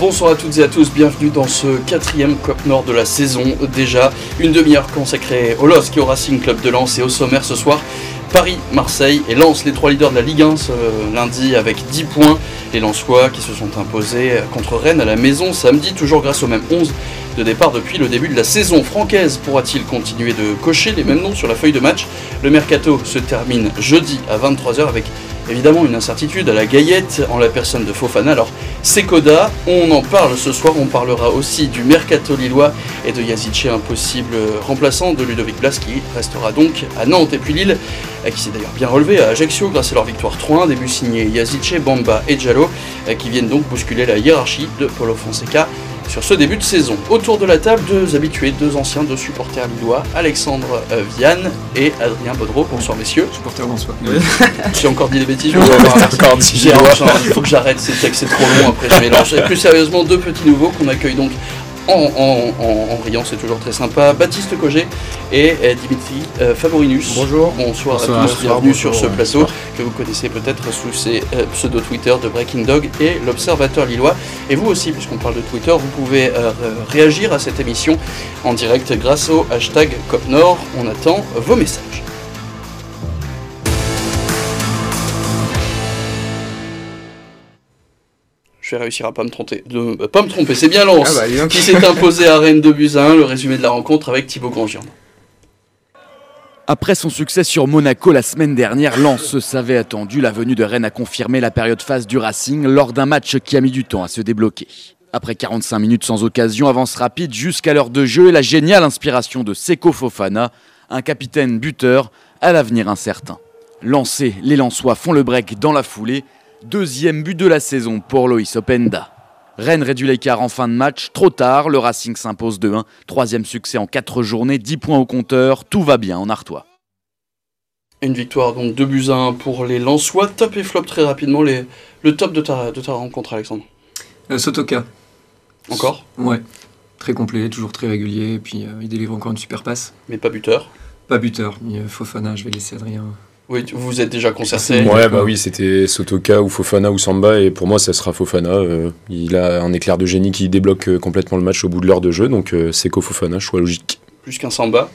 Bonsoir à toutes et à tous, bienvenue dans ce quatrième Cop Nord de la saison. Déjà une demi-heure consacrée au LOSC et au Racing Club de Lens et au sommaire ce soir. Paris, Marseille et Lens, les trois leaders de la Ligue 1 ce lundi avec 10 points. Les Lensois qui se sont imposés contre Rennes à la maison samedi, toujours grâce au même 11 de départ depuis le début de la saison. Francaise pourra-t-il continuer de cocher les mêmes noms sur la feuille de match? Le mercato se termine jeudi à 23h avec évidemment une incertitude à la gaillette en la personne de Fofana. Alors, Sekoda, on en parle ce soir, on parlera aussi du mercato lillois et de Yazice, un possible remplaçant de Ludovic Blas qui restera donc à Nantes. Et puis Lille, qui s'est d'ailleurs bien relevé à Ajaccio grâce à leur victoire 3-1, début signé Yazice, Bamba et Diallo, qui viennent donc bousculer la hiérarchie de Paulo Fonseca sur ce début de saison. Autour de la table, deux habitués, deux anciens, deux supporters lillois, Alexandre euh, Vianne et Adrien Baudreau. Bonsoir messieurs. Supporter François. J'ai encore dit des bêtises. Ouais, encore dit Il faut que j'arrête ces textes, c'est trop long après je mélange. Et plus sérieusement, deux petits nouveaux qu'on accueille donc en, en, en- en riant, c'est toujours très sympa. Baptiste Cogé et euh, Dimitri euh, Favorinus. Bonjour. Bonsoir, Bonsoir. à tous, bienvenue Bonsoir. sur ce plateau que vous connaissez peut-être sous ces euh, pseudo Twitter de Breaking Dog et l'Observateur Lillois. Et vous aussi, puisqu'on parle de Twitter, vous pouvez euh, ré- réagir à cette émission en direct grâce au hashtag CopNord. On attend vos messages. Je vais réussir à pas me tromper. De, euh, pas me tromper, c'est bien Lens Ah bah, qui s'est imposé à Rennes 2 buts à 1. Le résumé de la rencontre avec Thibaut Grandjean. Après son succès sur Monaco la semaine dernière, Lens se savait attendu. La venue de Rennes a confirmé la période phase du Racing lors d'un match qui a mis du temps à se débloquer. Après 45 minutes sans occasion, avance rapide jusqu'à l'heure de jeu et la géniale inspiration de Seko Fofana, un capitaine buteur à l'avenir incertain. Lancés, les Lensois font le break dans la foulée. Deuxième but de la saison pour Loïs Openda. Rennes réduit l'écart en fin de match, trop tard, le Racing s'impose 2-1. Troisième succès en 4 journées, 10 points au compteur, tout va bien en Artois. Une victoire donc 2 buts à 1 pour les Lensois. Top et flop très rapidement. Les, le top de ta, de ta rencontre, Alexandre. Euh, Sotoka. Encore, Ouais. Très complet, toujours très régulier. Et puis euh, il délivre encore une super passe. mais pas buteur. Pas buteur. mais, euh, Fofana, je vais laisser Adrien. Oui, vous êtes déjà concerté. Ouais, bah oui, c'était Sotoka ou Fofana ou Samba, et pour moi, ça sera Fofana. euh, il a un éclair de génie qui débloque euh, complètement le match au bout de l'heure de jeu, donc euh, c'est Fofana, choix logique. Plus qu'un Samba.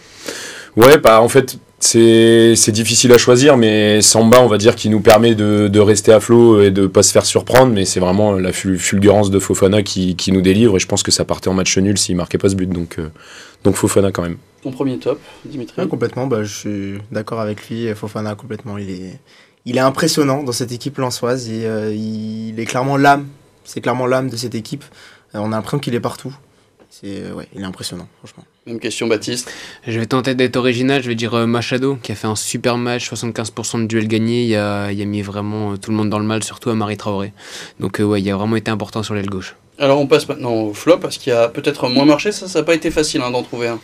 Ouais, bah en fait, c'est difficile à choisir, mais Samba, on va dire, qui nous permet de, de rester à flot et de pas se faire surprendre, mais c'est vraiment la ful- fulgurance de Fofana qui, qui nous délivre, et je pense que ça partait en match nul s'il marquait pas ce but, donc, euh, donc Fofana quand même. Ton premier top, Dimitri. Ouais, complètement, bah, je suis d'accord avec lui. Fofana, complètement. Il est, il est impressionnant dans cette équipe lançoise. Et, euh, il est clairement l'âme. C'est clairement l'âme de cette équipe. Euh, on a l'impression qu'il est partout. C'est, euh, ouais, il est impressionnant, franchement. Même question, Baptiste. Je vais tenter d'être original, je vais dire euh, Machado, qui a fait un super match, 75% de duels gagnés, il a, il a mis vraiment tout le monde dans le mal, surtout à Marie Traoré. Donc euh, ouais, il a vraiment été important sur l'aile gauche. Alors on passe maintenant au flop, parce qu'il y a peut-être moins marché. Ça, ça n'a pas été facile hein, d'en trouver un.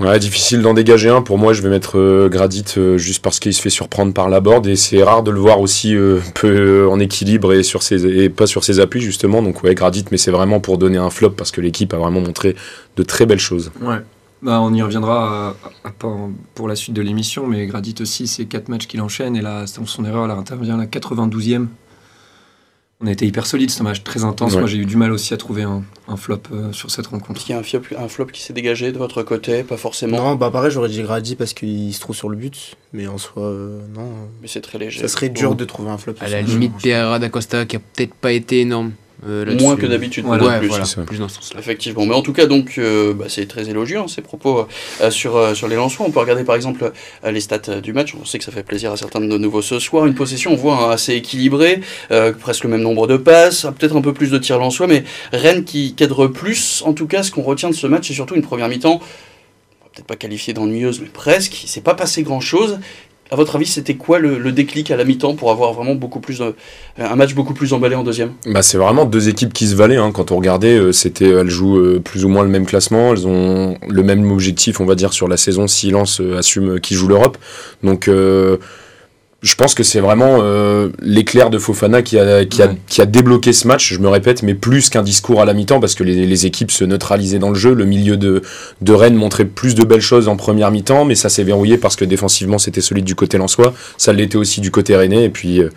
Ouais, difficile d'en dégager un. Pour moi, je vais mettre euh, Gradit euh, juste parce qu'il se fait surprendre par la board et c'est rare de le voir aussi euh, peu euh, en équilibre et, sur ses, et pas sur ses appuis justement. Donc ouais, Gradit, mais c'est vraiment pour donner un flop parce que l'équipe a vraiment montré de très belles choses. Ouais. Bah, on y reviendra à- à- pas pour la suite de l'émission, mais Gradit aussi, c'est 4 matchs qu'il enchaîne, et là, son son erreur, là, intervient à la 92e. On a été hyper solide, c'est un match très intense. Ouais. Moi, j'ai eu du mal aussi à trouver un, un flop euh, sur cette rencontre. Est-ce qu'il y a un flop, un flop qui s'est dégagé de votre côté? Pas forcément. Non, bah pareil, j'aurais dit Grady parce qu'il se trouve sur le but. Mais en soi, euh, non. Mais c'est très léger. Ça serait dur de trouver un flop. À la ce limite. Pereira d'Acosta, qui a peut-être pas été énorme. Euh. Moins que d'habitude, peut-être ouais, plus. voilà, plus dans ce sens-là. Effectivement, mais en tout cas, donc, euh, bah, c'est très élogieux hein, ces propos euh, sur, euh, sur les lancements. On peut regarder par exemple euh, les stats euh, du match. On sait que ça fait plaisir à certains de nos nouveaux ce soir. Une possession, on voit hein, assez équilibrée, euh, presque le même nombre de passes, peut-être un peu plus de tirs lensois, mais Rennes qui cadre plus. En tout cas, ce qu'on retient de ce match, c'est surtout une première mi-temps, peut-être pas qualifiée d'ennuyeuse, mais presque. Il s'est pas passé grand-chose. À votre avis, c'était quoi le, déclic à la mi-temps pour avoir vraiment beaucoup plus de- un match beaucoup plus emballé en deuxième? Bah, c'est vraiment deux équipes qui se valaient. hein. Quand on regardait, euh, c'était, elles jouent euh, plus ou moins le même classement. Elles ont le même objectif, on va dire, sur la saison si Lens euh, assume euh, qu'ils jouent l'Europe. Donc, euh, je pense que c'est vraiment euh, l'éclair de Fofana qui a, qui, a, Ouais. qui a débloqué ce match, je me répète, mais plus qu'un discours à la mi-temps, parce que les, les équipes se neutralisaient dans le jeu. Le milieu de, de Rennes montrait plus de belles choses en première mi-temps, mais ça s'est verrouillé parce que défensivement c'était solide du côté lensois. Ça l'était aussi du côté rennais, et puis, euh,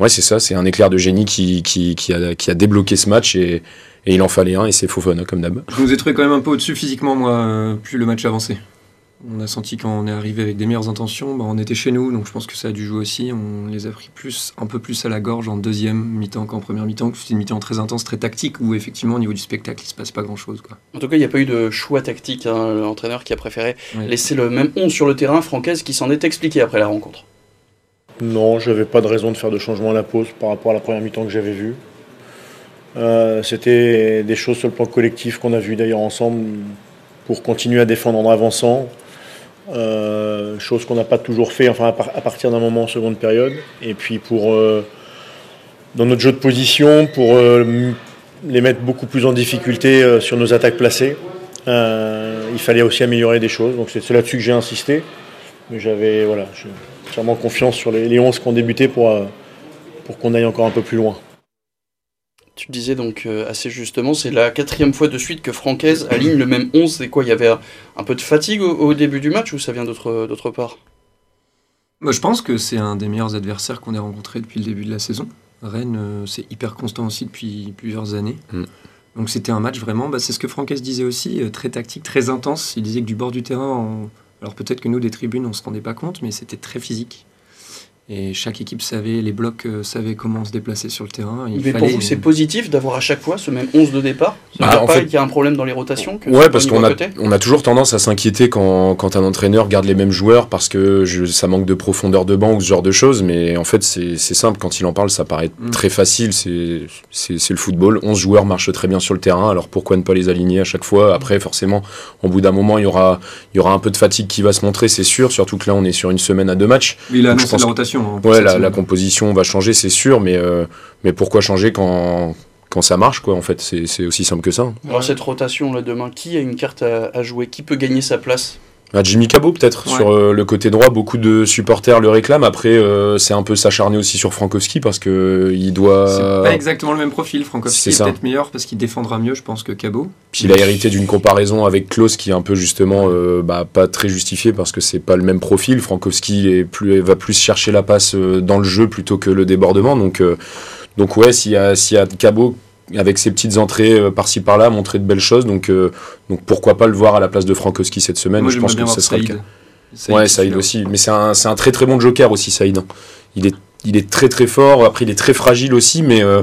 Ouais, c'est ça, c'est un éclair de génie qui, qui, qui, a, qui a débloqué ce match et, et il en fallait un et c'est Fofana comme d'hab. Je nous ai trouvé quand même un peu au-dessus physiquement, moi, euh, plus le match avançait. On a senti quand on est arrivé avec des meilleures intentions, bah, on était chez nous, donc je pense que ça a dû jouer aussi. On les a pris plus, un peu plus à la gorge en deuxième mi-temps qu'en première mi-temps. C'était une mi-temps très intense, très tactique, où effectivement au niveau du spectacle, il se passe pas grand-chose. En tout cas, il n'y a pas eu de choix tactique. hein. L'entraîneur qui a préféré Ouais. laisser le même 11 sur le terrain, Francaise qui s'en est expliqué après la rencontre. Non, je n'avais pas de raison de faire de changement à la pause par rapport à la première mi-temps que j'avais vue. Euh, C'était des choses sur le plan collectif qu'on a vu d'ailleurs ensemble pour continuer à défendre en avançant. Euh, chose qu'on n'a pas toujours fait, enfin à, par- à partir d'un moment en seconde période. Et puis pour euh, dans notre jeu de position, pour euh, les mettre beaucoup plus en difficulté sur nos attaques placées. Il fallait aussi améliorer des choses. Donc c'est là-dessus que j'ai insisté. Mais j'avais voilà, entièrement confiance sur les, les 11 qui ont débuté pour, pour qu'on aille encore un peu plus loin. Tu disais donc euh, assez justement, c'est la quatrième fois de suite que Francaise aligne le même 11. C'est quoi Il y avait un, peu de fatigue au, au début du match ou ça vient d'autre d'autre part? Moi, je pense que c'est un des meilleurs adversaires qu'on ait rencontré depuis le début de la saison. Rennes, euh, c'est hyper constant aussi depuis plusieurs années. Mm. Donc c'était un match vraiment, bah, c'est ce que Franquès disait aussi, euh, très tactique, très intense. Il disait que du bord du terrain, on- alors peut-être que nous, des tribunes, on se rendait pas compte, mais c'était très physique. Et chaque équipe savait, les blocs euh, savaient comment se déplacer sur le terrain. Il Mais pour vous, c'est positif d'avoir à chaque fois ce même 11 de départ? Ça veut Bah, dire en pas fait- qu'il y a un problème dans les rotations que Ouais, parce qu'on a, on a toujours tendance à s'inquiéter quand, quand un entraîneur garde les mêmes joueurs parce que je- ça manque de profondeur de banc ou ce genre de choses. Mais en fait, c'est simple. Quand il en parle, ça paraît Mm. très facile. C'est le football. 11 joueurs marchent très bien sur le terrain. Alors pourquoi ne pas les aligner à chaque fois? Après, forcément, au bout d'un moment, il y aura, il y aura un peu de fatigue qui va se montrer, c'est sûr. Surtout que là, on est sur une semaine à deux matchs. Il a annoncé la rotation. Hein, Ouais, la, composition va changer, c'est sûr. Mais, euh, mais pourquoi changer quand, quand ça marche quoi En fait, c'est c'est aussi simple que ça. Alors cette rotation là demain, qui a une carte à, à jouer? Qui peut gagner sa place? Ah, Jimmy Cabot peut-être Ouais. sur euh, le côté droit beaucoup de supporters le réclament après euh, c'est un peu s'acharner aussi sur Frankowski parce que euh, il C'est doit pas exactement le même profil. Frankowski C'est est, ça. peut-être meilleur parce qu'il défendra mieux, je pense, que Cabot. puis il a hérité d'une comparaison avec Klaus qui est un peu justement bah, pas très justifiée parce que c'est pas le même profil Frankowski est plus va plus chercher la passe dans le jeu plutôt que le débordement donc donc ouais s'il y a s'il y a Cabot avec ses petites entrées euh, par-ci par-là montrer de belles choses donc euh, donc pourquoi pas le voir à la place de Frankowski cette semaine Moi, je pense que ça sera le cas Saïd, Ouais, Saïd aussi. Mais c'est un, c'est un très très bon joker aussi, Saïd. hein. Il est, il est très très fort. Après, il est très fragile aussi, mais, euh,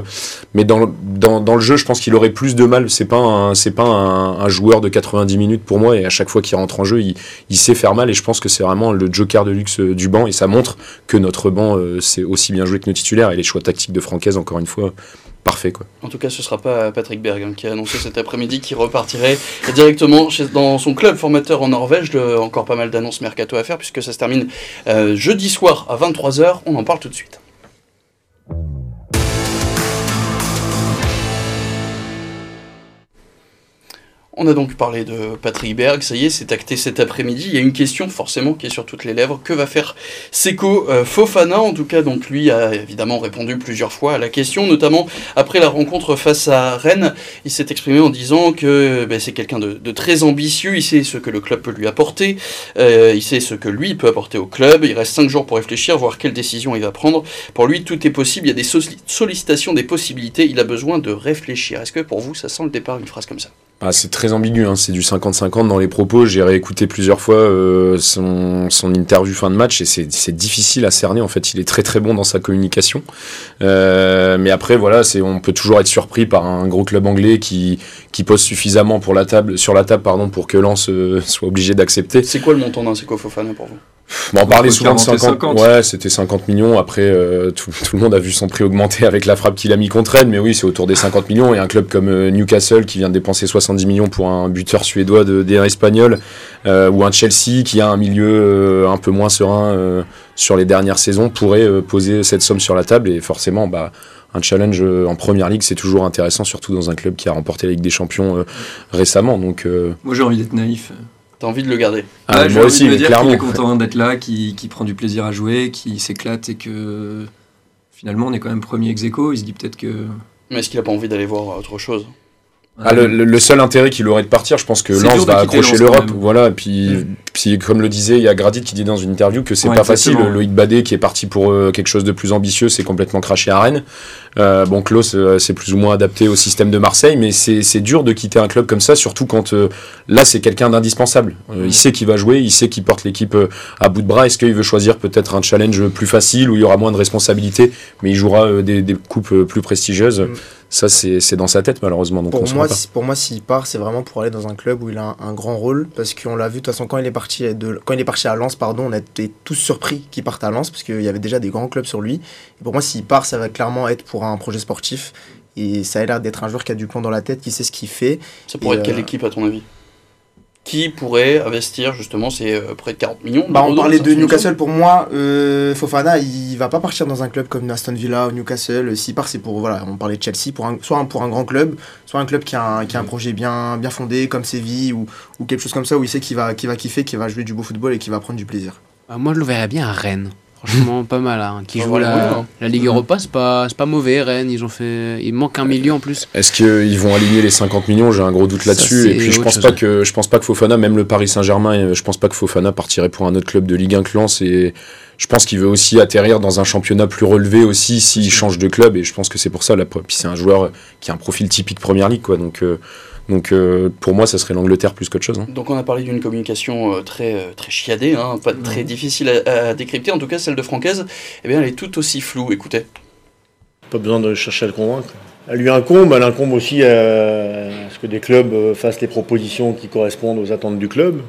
mais dans, le- dans, dans le jeu, je pense qu'il aurait plus de mal. C'est pas, un, c'est pas un, un joueur de 90 minutes pour moi. Et à chaque fois qu'il rentre en jeu, il, il sait faire mal. Et je pense que c'est vraiment le joker de luxe du banc. Et ça montre que notre banc, euh, c'est aussi bien joué que nos titulaires. Et les choix tactiques de Francaise, encore une fois, parfait. Quoi. En tout cas, ce sera pas Patrick Berg qui a annoncé cet après-midi qu'il repartirait directement dans son club formateur en Norvège. Le- encore pas mal d'annonces mercato à faire puisque ça se termine euh, jeudi soir à 23h. On en parle tout de suite. On a donc parlé de Patrick Berg, ça y est, c'est acté cet après-midi. Il y a une question forcément qui est sur toutes les lèvres. Que va faire Seko euh, Fofana? En tout cas, donc lui a évidemment répondu plusieurs fois à la question, notamment après la rencontre face à Rennes. Il s'est exprimé en disant que ben, c'est quelqu'un de, très ambitieux, il sait ce que le club peut lui apporter, euh, il sait ce que lui peut apporter au club. Il reste 5 jours pour réfléchir, voir quelle décision il va prendre. Pour lui, tout est possible, il y a des solli- sollicitations, des possibilités, il a besoin de réfléchir. Est-ce que pour vous, ça sent le départ une phrase comme ça? Ah, c'est très ambigu, hein. c'est du 50-50 dans les propos. J'ai réécouté plusieurs fois euh, son, son interview fin de match et c'est difficile à cerner. En fait, il est très très bon dans sa communication. Euh, mais après, voilà, on peut toujours être surpris par un gros club anglais qui, qui pose suffisamment pour la table, sur la table pardon, pour que Lens euh, soit obligé d'accepter. C'est quoi le montant d'un Seko pour vous? Bon, on parlait souvent de 40 et 50. 50. Ouais, c'était 50 millions. Après, euh, tout, tout le monde a vu son prix augmenter avec la frappe qu'il a mis contre Rennes. Mais oui, c'est autour des 50 millions. Et un club comme euh, Newcastle qui vient de dépenser 70 millions pour un buteur suédois de D1 espagnol. euh, ou un Chelsea qui a un milieu euh, un peu moins serein euh, sur les dernières saisons pourrait euh, poser cette somme sur la table. Et forcément, bah, un challenge en première ligue, c'est toujours intéressant, surtout dans un club qui a remporté la Ligue des Champions euh, récemment. Donc, euh, Moi, j'ai envie d'être naïf. T'as envie de le garder ah, moi envie aussi, mais dire clairement. qu'il est content d'être là, qu'il qu'il prend du plaisir à jouer, qu'il s'éclate et que finalement on est quand même premier ex aequo. Il se dit peut-être que. Mais est-ce qu'il a pas envie d'aller voir autre chose? Ah, le, le- le seul intérêt qu'il aurait de partir, je pense que Lens va accrocher l'Europe. Voilà, et puis, Mm. puis comme le disait, il y a Gradit qui dit dans une interview que c'est Ouais, pas facile. Loïc Badet qui est parti pour euh, quelque chose de plus ambitieux, c'est complètement craché à Rennes. Euh, bon, Klaus, euh, c'est plus ou moins adapté au système de Marseille, mais c'est dur de quitter un club comme ça, surtout quand euh, là c'est quelqu'un d'indispensable. Il sait qu'il va jouer, il sait qu'il porte l'équipe à bout de bras. Est-ce qu'il veut choisir peut-être un challenge plus facile où il y aura moins de responsabilités, mais il jouera des, des coupes plus prestigieuses? Mm. Ça, c'est c'est dans sa tête malheureusement. Donc on Pour moi, pas. si- pour moi, s'il part, c'est vraiment pour aller dans un club où il a un, un grand rôle, parce qu'on l'a vu de toute façon quand il est parti de, quand il est parti à Lens, pardon, on a été tous surpris qu'il parte à Lens parce qu'il y avait déjà des grands clubs sur lui. Et pour moi, s'il part, ça va clairement être pour un projet sportif. Et ça a l'air d'être un joueur qui a du plomb dans la tête, qui sait ce qu'il fait. Ça pourrait Et, être quelle euh, équipe à ton avis? Qui pourrait investir justement ces euh, près de 40 millions Bah, on parlait de Newcastle. Pour moi, euh, Fofana, il va pas partir dans un club comme Aston Villa ou Newcastle. S'il part, c'est pour voilà, on parlait de Chelsea, pour un, soit un, pour un grand club, soit un club qui a un, qui a un projet bien, bien fondé comme Séville ou, ou quelque chose comme ça où il sait qu'il va, qu'il va kiffer, qu'il va jouer du beau football et qu'il va prendre du plaisir. Bah, moi, je le verrais bien à Rennes. Franchement, pas mal. Hein. Qui joue la, ouais, hein. la Ligue Europa, c'est pas, c'est pas mauvais. Rennes, ils ont fait. Il manque un milieu en plus. Est-ce qu'ils vont aligner les 50 millions? J'ai un gros doute là-dessus. Et puis je pense chose. pas que je pense pas que Fofana, même le Paris Saint-Germain, euh, je pense pas que Fofana partirait pour un autre club de Ligue 1 que Lens. Et je pense qu'il veut aussi atterrir dans un championnat plus relevé aussi s'il change de club. Et je pense que c'est pour ça. Là, puis c'est un joueur qui a un profil typique Première Ligue, quoi. Donc euh, donc euh, pour moi, ça serait l'Angleterre plus qu'autre chose. hein. Donc on a parlé d'une communication euh, très, euh, très chiadée, hein, pas très difficile à, à décrypter. En tout cas, celle de Francaise, eh bien, elle est tout aussi floue. Écoutez. Pas besoin de chercher à le convaincre. Elle lui incombe, elle incombe aussi à ce que des clubs fassent les propositions qui correspondent aux attentes du club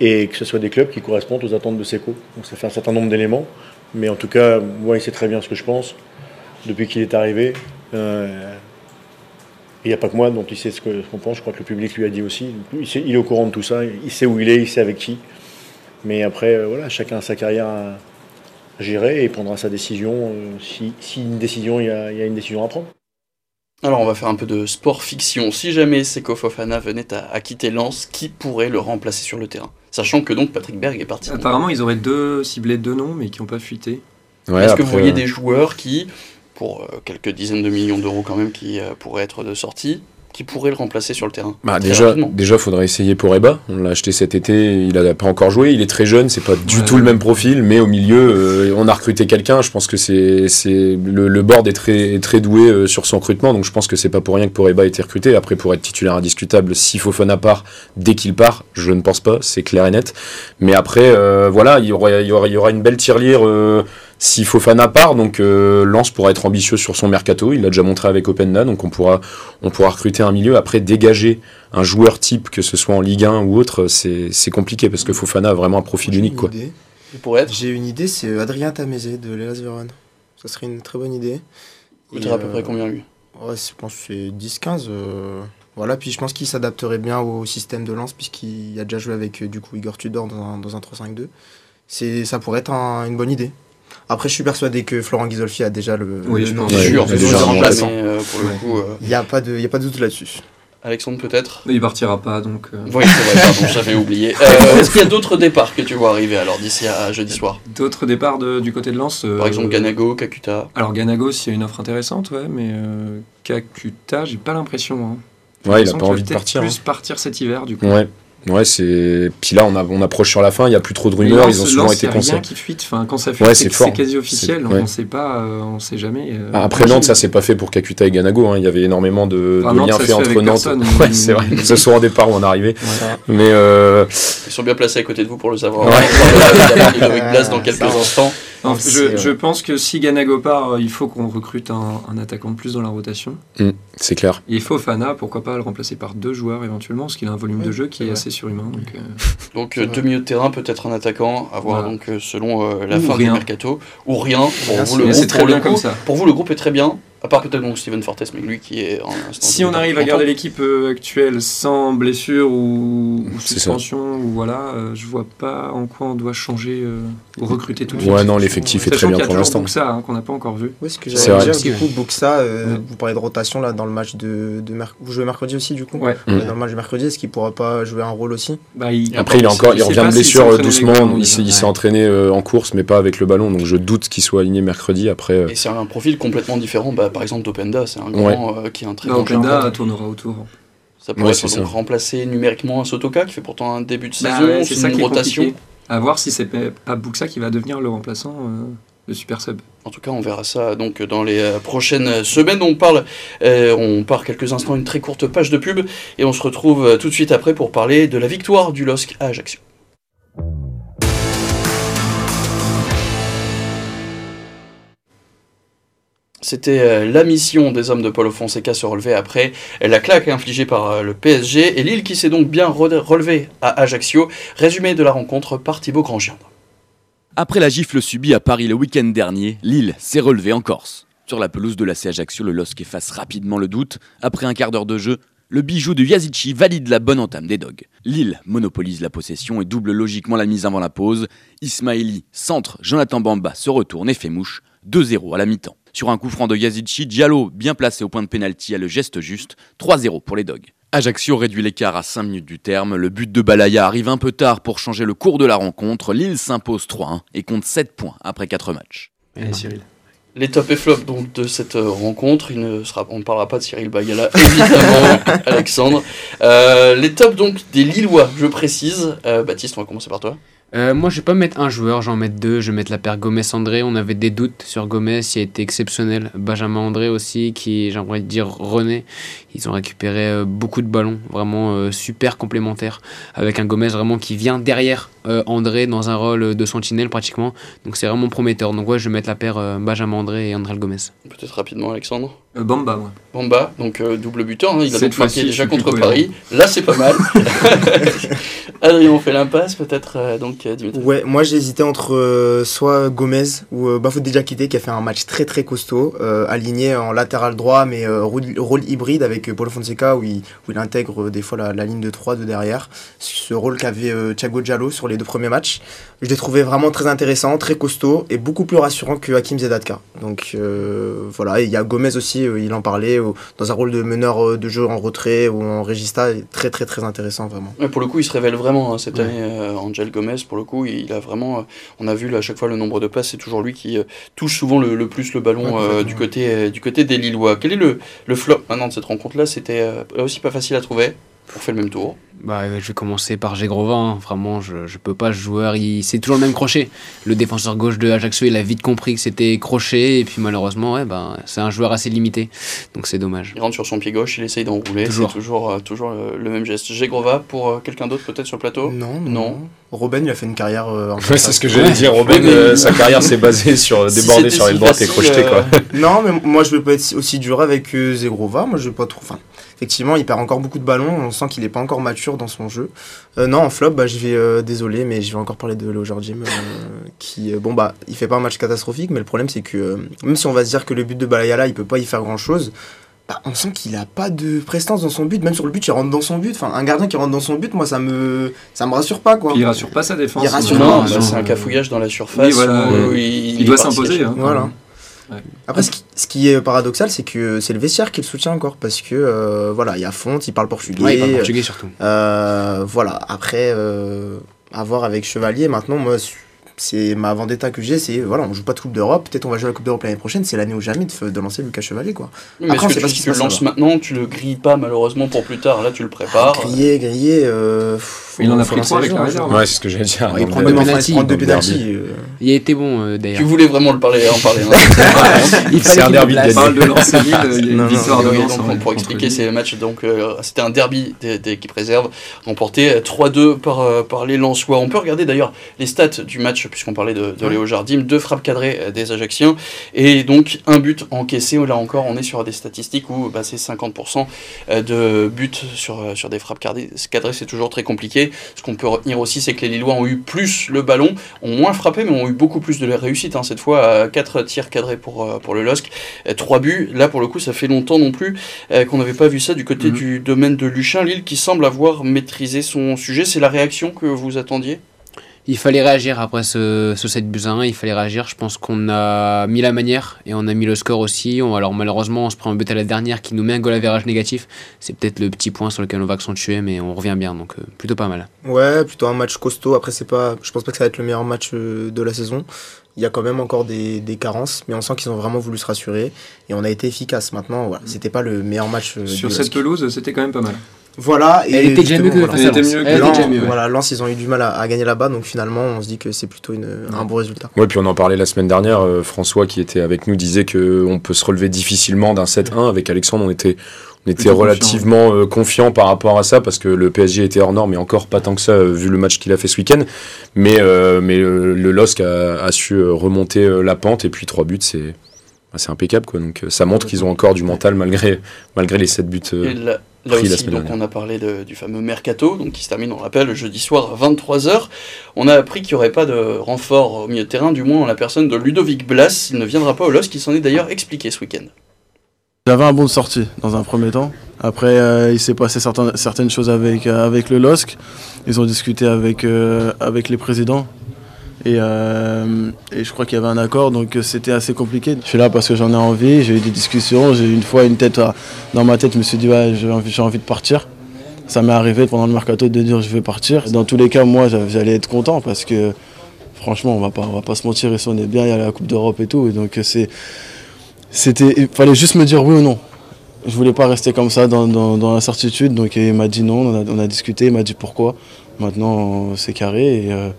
et que ce soit des clubs qui correspondent aux attentes de Seco. Donc ça fait un certain nombre d'éléments. Mais en tout cas, moi, il sait très bien ce que je pense depuis qu'il est arrivé. Euh, Il n'y a pas que moi dont il sait ce qu'on pense, je crois que le public lui a dit aussi. Il, sait- il est au courant de tout ça, il sait où il est, il sait avec qui. Mais après, euh, voilà, chacun a sa carrière à gérer et il prendra sa décision. euh, si, si une décision, il y, a, il y a une décision à prendre. Alors on va faire un peu de sport fiction. Si jamais Seko Fofana venait à, à quitter Lens, qui pourrait le remplacer sur le terrain? Sachant que donc Patrick Berg est parti. Apparemment, ils auraient deux ciblé deux noms, mais qui n'ont pas fuité. Ouais, Est-ce que vous voyez euh, des joueurs qui, pour euh, quelques dizaines de millions d'euros quand même, qui euh, pourraient être de sortie, qui pourraient le remplacer sur le terrain Bah, déjà, rapidement. déjà, faudrait essayer pour Eba. On l'a acheté cet été, il n'a pas encore joué, il est très jeune, c'est pas du Ouais. tout le même profil, mais au milieu, euh, on a recruté quelqu'un. Je pense que c'est, c'est le, le board est très, est très doué euh, sur son recrutement, donc je pense que c'est pas pour rien que pour Eba a été recruté. Après, pour être titulaire indiscutable, si Fofana part dès qu'il part, je ne pense pas, c'est clair et net. Mais après, euh, voilà, il y aura, il y aura, il y aura une belle tirelire. Euh, si Fofana part, donc euh, Lens pourra être ambitieux sur son mercato. Il l'a déjà montré avec Openda, donc on pourra, on pourra recruter un milieu. Après, dégager un joueur type, que ce soit en Ligue 1 ou autre, c'est c'est compliqué parce que Fofana a vraiment un profil unique. Quoi. être J'ai une idée, c'est Adrien Tamézé de l'Elas Vérone. Ça serait une très bonne idée. Il coûterait à peu euh, près combien lui Ouais, je pense que c'est 10-15. euh, Voilà, puis je pense qu'il s'adapterait bien au système de lance, puisqu'il a déjà joué avec euh, du coup Igor Tudor dans un, dans un 3-5-2. C'est- Ça pourrait être un- une bonne idée. Après, je suis persuadé que Florent Ghisolfi a déjà le, Oui, le je nom pense. sûr, déjà un remplaçant. euh, pour le Ouais. coup, euh, Il n'y a, pas de- il y a pas de doute là-dessus. Alexandre peut-être? Il partira pas, donc. euh, Oui, c'est vrai, pardon, j'avais oublié. Euh, Est-ce qu'il y a d'autres départs que tu vois arriver alors d'ici à jeudi soir? D'autres départs de- du côté de Lens euh, Par exemple Ganago, Kakuta Alors Ganago, s'il y a une offre intéressante, ouais, mais euh, Kakuta, j'ai pas l'impression. Hein. Ouais, il a pas envie de partir. Plus partir cet hiver, du coup. Ouais. Ouais, c'est. Puis là, on, a, on approche sur la fin, il y a plus trop de rumeurs, ils ont souvent Lens, été y a conseillés. qui fuite. Enfin, quand ça fuite, Ouais, c'est quasi officiel. Ouais. On sait pas, euh, on sait jamais. euh, Ah, Après Nantes, ça s'est pas fait pour Kakuta et Ganago. hein. Il y avait énormément de, Enfin, de Nantes, liens faits fait entre Nantes. personne. Ouais, c'est vrai. Que ce soit en départ ou en arrivée. Ouais. Mais euh, Ils sont bien placés à côté de vous pour le savoir. Ouais. On va parler évidemment de Loïc Blas dans quelques instants. Non, C'est, je, euh, je pense que si Ganago part, euh, il faut qu'on recrute un, un attaquant de plus dans la rotation. c'est clair. Et Fofana, pourquoi pas le remplacer par deux joueurs éventuellement, parce qu'il a un volume Oui, de jeu qui est assez surhumain. Donc, euh, Donc euh, deux milieux de terrain, peut-être un attaquant, à voir Voilà. donc selon euh, la Ou fin rien. du mercato. Ou rien. Pour Rien, vous, c'est- le mais groupe, c'est très pour le bien coup, comme ça. Pour vous, le groupe est très bien. À part peut-être donc Steven Fortes, mais lui qui est en Si on arrive à garder l'équipe euh, actuelle sans blessure ou, suspension, ou voilà, euh, je vois pas en quoi on doit changer euh, ou recruter tout de suite. Ouais, non, l'effectif est très bien qu'il y a pour l'instant. Buxa, hein, qu'on n'a pas encore vu. Oui, ce que C'est j'allais vrai. dire, du coup, Buxa, euh, Ouais. vous parlez de rotation là dans le match de, de merc- Vous jouez mercredi aussi, du coup Ouais. Mm. Dans le match de mercredi, est-ce qu'il pourra pas jouer un rôle aussi? Bah, il- Après, il, est encore, il revient de blessure doucement. Il s'est entraîné en course, mais pas avec le ballon. Donc je doute qu'il soit aligné mercredi. Après, Et c'est un profil complètement différent, bah, par exemple d'Openda, c'est un grand euh, qui est un très Bah, bon Openda joueur. tournera autour. Ça pourrait Ouais, être donc ça. remplacer numériquement un Sotoka qui fait pourtant un début de Bah saison, ouais, c'est une qui est rotation. compliqué. À voir si c'est pas Buxa qui va devenir le remplaçant euh, de Super Sub. En tout cas, on verra ça donc dans les euh, prochaines semaines. On parle, euh, on part quelques instants une très courte page de pub et on se retrouve euh, tout de suite après pour parler de la victoire du LOSC à Ajaccio. C'était euh, la mission des hommes de Paulo Fonseca se relever après la claque infligée par euh, le PSG et Lille qui s'est donc bien re- relevé à Ajaccio. Résumé de la rencontre par Thibaut Grandjean. Après la gifle subie à Paris le week-end dernier, Lille s'est relevé en Corse. Sur la pelouse de la Ajaccio, le LOSC efface rapidement le doute. Après un quart d'heure de jeu, le bijou de Yazici valide la bonne entame des Dogs. Lille monopolise la possession et double logiquement la mise avant la pause. Ismaili centre, Jonathan Bamba se retourne et fait mouche. 2-0 à la mi-temps. Sur un coup franc de Yazici, Diallo, bien placé au point de pénalty, a le geste juste. 3-0 pour les Dogs. Ajaccio réduit l'écart à 5 minutes du terme. Le but de Balaya arrive un peu tard pour changer le cours de la rencontre. Lille s'impose 3-1 et compte 7 points après 4 matchs. Allez, Cyril. Les top et flop donc, de cette euh, rencontre, il ne sera, on ne parlera pas de Cyril Bagala, évidemment, Alexandre. Euh, les tops donc des Lillois, je précise. Euh, Baptiste, on va commencer par toi. Euh, moi, je vais pas mettre un joueur, j'en mettre deux. Je vais mettre la paire Gomez-André. On avait des doutes sur Gomez, il a été exceptionnel. Benjamin André aussi, qui, j'aimerais dire René. Ils ont récupéré euh, beaucoup de ballons, vraiment euh, super complémentaires, avec un Gomez vraiment qui vient derrière André dans un rôle de sentinelle pratiquement. Donc c'est vraiment prometteur. Donc ouais, je vais mettre la paire Benjamin André et André Gomez. Peut-être rapidement, Alexandre. Euh, Bamba, moi. Bamba, donc euh, double buteur, hein, il a Cette donc marqué fois-ci, déjà contre. Paris. Là, c'est pas mal. Adrien, on fait l'impasse, peut-être, euh, donc Dimitri. Ouais, moi j'ai hésité entre euh, soit Gomez ou euh, Bafou Diakité qui a fait un match très très costaud, euh, aligné en latéral droit mais euh, rôle, rôle hybride avec euh, Paulo Fonseca où il, où il intègre euh, des fois la, la ligne de 3 de derrière. Ce rôle qu'avait euh, Thiago Diallo sur les deux premiers matchs. Je l'ai trouvé vraiment très intéressant, très costaud et beaucoup plus rassurant que Hakim Zedatka. Donc euh, voilà, et il y a Gomez aussi, euh, il en parlait, dans un rôle de meneur euh, de jeu en retrait ou en régista, très très très intéressant vraiment. Ouais, pour le coup, il se révèle vraiment hein, cette Ouais. année, euh, Angel Gomez. Pour le coup, il a vraiment. euh, on a vu là, à chaque fois le nombre de passes, c'est toujours lui qui euh, touche souvent le, le plus le ballon Ouais, du, côté, du côté des Lillois. Quel est le, le flop? Maintenant de cette rencontre-là C'était aussi pas facile à trouver. On fait le même tour. Bah, euh, je vais commencer par Gégrova. hein. Vraiment, je, je peux pas. Ce joueur, il, c'est toujours le même crochet. Le défenseur gauche de Ajaccio, il a vite compris que c'était crochet. Et puis malheureusement, ouais, bah, c'est un joueur assez limité. Donc c'est dommage. Il rentre sur son pied gauche, il essaye d'enrouler. C'est Toujours. toujours, euh, toujours le, le même geste. Gégrova pour euh, quelqu'un d'autre peut-être sur le plateau? Non, Non. non. Robin, il a fait une carrière euh, en Ouais, c'est ce que Ouais. j'allais dire. Robin, Ouais, mais- euh, sa carrière s'est basée sur euh, Si déborder c'était sur si l'aile droite et crocheter, quoi. euh, Non, mais moi je veux pas être aussi dur avec euh, Zegrova. Moi je veux pas trop. Enfin, effectivement, il perd encore beaucoup de ballons. On sent qu'il est pas encore mature dans son jeu. Euh, non, en flop, bah, je vais euh, désolé, mais je vais encore parler de Leo Jim qui, euh, bon bah, il fait pas un match catastrophique, mais le problème c'est que euh, même si on va se dire que le but de Balayala, il peut pas y faire grand chose. Bah, on sent qu'il a pas de prestance dans son but, même sur le but, il rentre dans son but. Enfin, un gardien qui rentre dans son but, moi, ça me, ça me rassure pas, quoi. Il rassure pas sa défense. Il rassure Non, pas, bah, non, c'est un euh, cafouillage dans la surface. Oui, voilà, où ouais. il, Il doit s'imposer. hein. Voilà. Ouais. Après, ce qui, ce qui est paradoxal, c'est que c'est le vestiaire qui le soutient encore, parce que euh, voilà, il y a Fonte, il parle portugais. Ouais, il parle portugais surtout. euh, voilà, après, euh, à voir avec Chevalier, maintenant, moi, c'est ma vendetta que j'ai, c'est voilà, on joue pas de Coupe d'Europe, peut-être on va jouer la Coupe d'Europe l'année prochaine, c'est l'année ou jamais de, de lancer Lucas Chevalier, quoi. Mais Après, est-ce que pas tu, le lances maintenant Tu le grilles pas malheureusement pour plus tard. Là, tu le prépares. Grillé, grillé, euh, Il en a pris trois avec la réserve. genre. Ouais, c'est ce que j'allais dire. Ouais, il prend le- deux le euh, Il a été bon euh, d'ailleurs. Tu voulais vraiment le parler, en parler. hein. Il C'est un qu'il derby de parle de Non, une de ouais, pour expliquer Lille. ces matchs, donc c'était un derby équipes réserves remporté euh, 3-2 par, par les Lensois. On peut regarder d'ailleurs les stats du match puisqu'on parlait de, de Ouais. Léo Jardim, deux frappes cadrées euh, des Ajacciens et donc un but encaissé. Là encore, on est sur des statistiques où bah, c'est 50% euh, de buts sur, euh, sur des frappes cadrées. Cadrées, c'est toujours très compliqué. Ce qu'on peut retenir aussi, c'est que les Lillois ont eu plus le ballon, ont moins frappé, mais ont eu beaucoup plus de la réussite. hein. Cette fois, 4 tirs cadrés pour, pour le LOSC, 3 buts. Là, pour le coup, ça fait longtemps non plus qu'on n'avait pas vu ça du côté Mhm. du domaine de Luchin. Lille qui semble avoir maîtrisé son sujet. C'est la réaction que vous attendiez? Il fallait réagir après ce, ce 7 buts à 1, il fallait réagir. Je pense qu'on a mis la manière et on a mis le score aussi. On- alors malheureusement, on se prend un but à la dernière qui nous met un goal à virage négatif. C'est peut-être le petit point sur lequel on va accentuer, mais on revient bien, donc euh, plutôt pas mal. Ouais, plutôt un match costaud. Après, c'est pas, je pense pas que ça va être le meilleur match euh, de la saison. Il y a quand même encore des, des carences, mais on sent qu'ils ont vraiment voulu se rassurer et on a été efficace. Maintenant, voilà, c'était pas le meilleur match. euh, Sur cette pelouse, c'était quand même pas mal. Voilà. Elle était déjà mieux que justement, face Elle était mieux que Lens, déjà mieux, ouais. voilà, Lens, ils ont eu du mal à, à gagner là-bas, donc finalement, on se dit que c'est plutôt une, un bon résultat. Ouais, puis on en parlait la semaine dernière. euh, François, qui était avec nous, disait que on peut se relever difficilement d'un 7-1. Avec Alexandre, on était, on était Plutôt relativement euh, confiant par rapport à ça parce que le PSG était hors norme, mais encore pas tant que ça euh, vu le match qu'il a fait ce week-end. Mais, euh, mais euh, le LOSC a, a su remonter euh, la pente et puis trois buts, c'est c'est impeccable quoi. Donc euh, ça montre qu'ils ont encore du mental malgré malgré les 7 buts. euh, Et là, là pris la aussi, semaine donc, dernière. on a parlé de- du fameux mercato, donc qui se termine, on rappelle, le jeudi soir à 23h. On a appris qu'il n'y aurait pas de renfort au milieu de terrain, du moins en la personne de Ludovic Blas. Il ne viendra pas au LOSC, qui s'en est d'ailleurs expliqué ce week-end. J'avais un bon de sortie dans un premier temps. Après, euh, il s'est passé certaines, certaines choses avec, euh, avec le LOSC. Ils ont discuté avec, euh, avec les présidents. Et, euh, et je crois qu'il y avait un accord, donc euh, c'était assez compliqué. Je suis là parce que j'en ai envie, j'ai eu des discussions. J'ai eu une fois une tête à- dans ma tête, je me suis dit, ouais, j'ai envie, de partir. Ça m'est arrivé pendant le mercato de dire je vais partir. Dans tous les cas, moi, j'a- j'allais être content parce que franchement, on va pas, on va pas se mentir, ici on est bien, il y a la Coupe d'Europe et tout. Donc euh, c'était, il fallait juste me dire oui ou non. Je voulais pas rester comme ça dans, l'incertitude, donc il m'a dit non, on a, discuté, il m'a dit pourquoi. Maintenant c'est carré euh,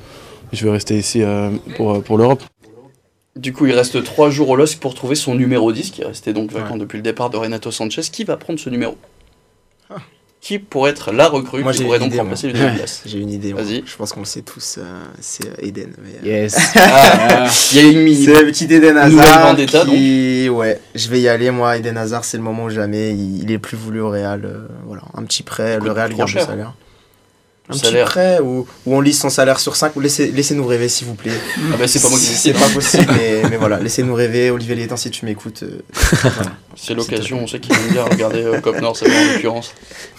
je vais rester ici euh, pour, pour l'Europe. Du coup, il reste 3 jours au LOSC pour trouver son numéro 10, qui est resté donc vacant depuis le départ de Renato Sanchez. Qui va prendre ce numéro Ah. Qui pourrait être la recrue Moi, qui j'ai pourrait une donc idée, remplacer Ludovic Blas J'ai une idée. Vas-y. Je pense qu'on le sait tous, euh, c'est euh, Eden. mais, euh, Yes. Ah, Il y a une mini. C'est le petit Eden Hazard. qui... Ouais, je vais y aller. Moi, Eden Hazard, c'est le moment ou jamais. Il, il est plus voulu au Real. euh, voilà, un petit prêt. Le Real garde le salaire. Un petit salaire. prêt où, où on lise son salaire sur 5. Laissez, laissez-nous rêver, s'il vous plaît. Ah bah, c'est pas moi qui C'est pas possible, mais, mais voilà, laissez-nous rêver. Olivier Létang, si tu m'écoutes. euh, voilà. C'est l'occasion, on sait qu'il aime bien regarder euh, Cop Nord, c'est en l'occurrence.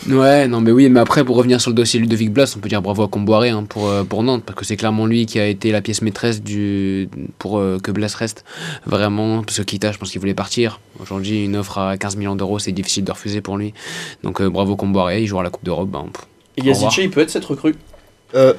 Ouais, non, mais oui, mais après, pour revenir sur le dossier Ludovic Blas, on peut dire bravo à Comboiré hein, pour, euh, pour Nantes, parce que c'est clairement lui qui a été la pièce maîtresse du, pour euh, que Blas reste. Vraiment, parce que Kita, je pense qu'il voulait partir. Aujourd'hui, une offre à 15 millions d'euros, c'est difficile de refuser pour lui. Donc euh, bravo Comboiré, il jouera la Coupe d'Europe. ben, pff. Et. Yazice, il peut être cette recrue Euh,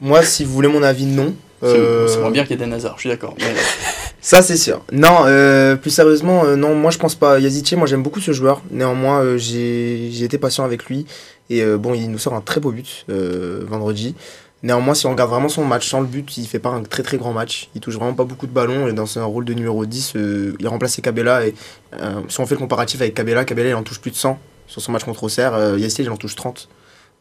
moi, si vous voulez mon avis, non. C'est Euh, c'est moins bien qu'Eden Hazard, je suis d'accord. Mais, Ça, c'est sûr. Non, euh, plus sérieusement, euh, non, moi je pense pas. Yazici, moi j'aime beaucoup ce joueur. Néanmoins, euh, j'ai été patient avec lui. Et euh, bon, il nous sort un très beau but euh, vendredi. Néanmoins, si on regarde vraiment son match sans le but, il fait pas un très très grand match. Il touche vraiment pas beaucoup de ballons. Et dans un rôle de numéro 10, euh, il remplace Cabella. Et euh, si on fait le comparatif avec Cabella, Cabella il en touche plus de 100 sur son match contre Auxerre. Euh, il en touche 30.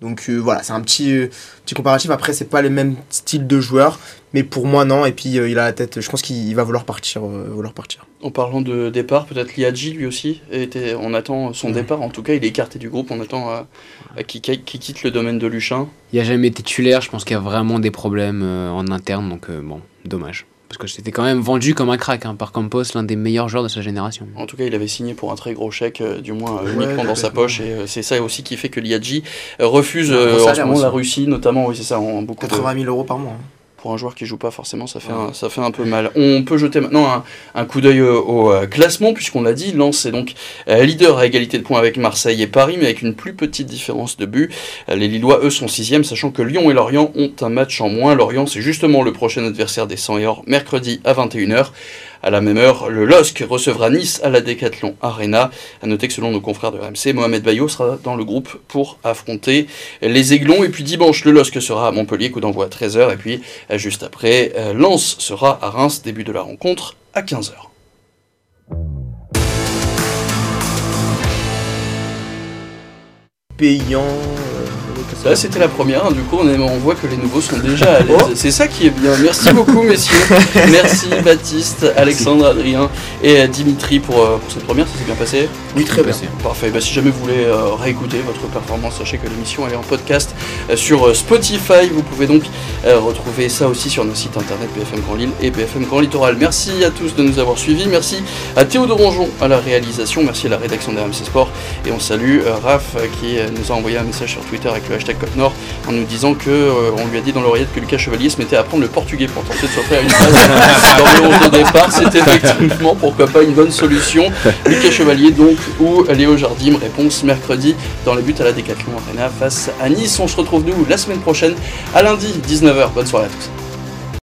Donc euh, voilà, c'est un petit, euh, petit comparatif. Après, c'est pas les mêmes styles de joueurs. Mais pour moi, non. Et puis, euh, il a la tête. Je pense qu'il va vouloir partir. euh, vouloir partir. en parlant de départ, peut-être Liadji lui aussi, était, on attend son Ouais. départ, en tout cas il est écarté du groupe, on attend à, qu'il quitte le domaine de Luchin. Il a jamais été titulaire, je pense qu'il y a vraiment des problèmes euh, en interne, donc euh, bon, dommage. Parce que c'était quand même vendu comme un crack hein, par Campos, l'un des meilleurs joueurs de sa génération. En tout cas, il avait signé pour un très gros chèque, euh, du moins euh, Ouais, uniquement dans sa poche, et euh, c'est ça aussi qui fait que Liadji euh, refuse euh, en ce moment la. Russie, notamment, oui c'est ça, en beaucoup de, 80 000 euros par mois. hein. Pour un joueur qui joue pas forcément, ça fait, Ouais. un, ça fait un peu mal. On peut jeter maintenant un, un coup d'œil euh, au euh, classement, puisqu'on l'a dit, Lens est donc euh, leader à égalité de points avec Marseille et Paris, mais avec une plus petite différence de but. Euh, les Lillois, eux, sont sixième, sachant que Lyon et Lorient ont un match en moins. Lorient, c'est justement le prochain adversaire des 100 et or, mercredi à 21h. À la même heure, le LOSC recevra Nice à la Décathlon Arena. À noter que selon nos confrères de RMC, Mohamed Bayo sera dans le groupe pour affronter les Aiglons. Et puis dimanche, le LOSC sera à Montpellier, coup d'envoi à 13h. Et puis juste après, euh, Lens sera à Reims, début de la rencontre à 15h. Payant. Là, que- c'était la première. hein. Du coup, on, est- on voit que les nouveaux sont déjà à l'aise. C'est ça qui est bien. Merci beaucoup, messieurs. Merci, Baptiste, Alexandre, Adrien et euh, Dimitri pour, euh, pour cette première. Ça s'est bien passé? Oui, très bien. Parfait. Bah, si jamais vous voulez euh, réécouter votre performance, sachez que l'émission elle est en podcast euh, sur euh, Spotify. Vous pouvez donc euh, retrouver ça aussi sur nos sites internet BFM Grand Lille et BFM Grand Littoral. Merci à tous de nous avoir suivis. Merci à Théo de Ronjon à la réalisation. Merci à la rédaction d'RMC Sport. Et on salue euh, Raph euh, qui euh, nous a envoyé un message sur Twitter avec le hashtag Côte Nord en nous disant que euh, on lui a dit dans l'oreillette que Lucas Chevalier se mettait à apprendre le portugais pour tenter de s'offrir une place dans le 11 de départ. C'est effectivement pourquoi pas une bonne solution. Lucas Chevalier donc ou Léo Jardim. Réponse mercredi dans le but à la Décathlon Arena face à Nice. On se retrouve nous la semaine prochaine à lundi 19h. Bonne soirée à tous.